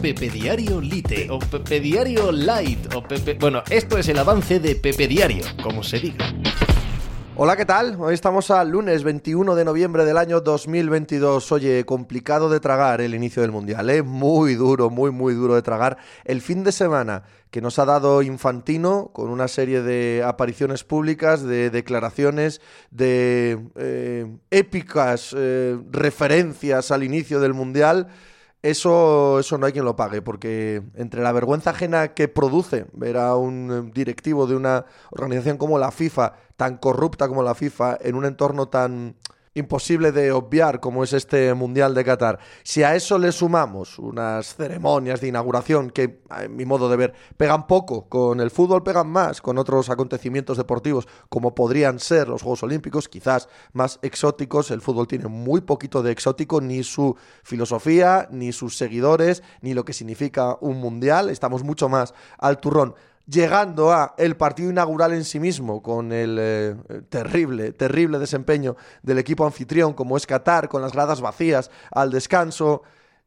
Pepe Diario Lite o Pepe Diario Light o Pepe... Bueno, esto es el avance de Pepe Diario, como se diga. Hola, ¿qué tal? Hoy estamos al lunes 21 de noviembre del año 2022. Oye, complicado de tragar el inicio del Mundial, ¿eh? Muy duro, muy, muy duro de tragar. El fin de semana que nos ha dado Infantino con una serie de apariciones públicas, de declaraciones, de eh, épicas eh, referencias al inicio del Mundial eso, eso no hay quien lo pague, porque entre la vergüenza ajena que produce ver a un eh, directivo de una organización como la FIFA, tan corrupta como la FIFA, en un entorno tan imposible de obviar como es este Mundial de Qatar. Si a eso le sumamos unas ceremonias de inauguración que, en mi modo de ver, pegan poco con el fútbol, pegan más con otros acontecimientos deportivos como podrían ser los Juegos Olímpicos, quizás más exóticos, el fútbol tiene muy poquito de exótico, ni su filosofía, ni sus seguidores, ni lo que significa un Mundial, estamos mucho más al turrón llegando a el partido inaugural en sí mismo, con el eh, terrible, terrible desempeño del equipo anfitrión, como es Qatar, con las gradas vacías al descanso,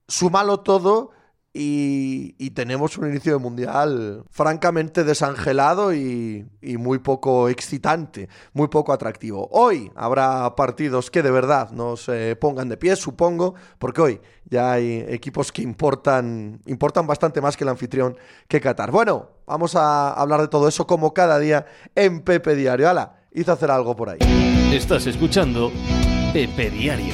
sumalo todo y, tenemos un inicio de mundial francamente desangelado y, muy poco excitante, muy poco atractivo. Hoy habrá partidos que de verdad nos pongan de pie, supongo, porque hoy ya hay equipos que importan, importan bastante más que el anfitrión que Qatar. Bueno, vamos a hablar de todo eso como cada día en Pepe Diario. Hala, hizo hacer algo por ahí. Estás escuchando Pepe Diario.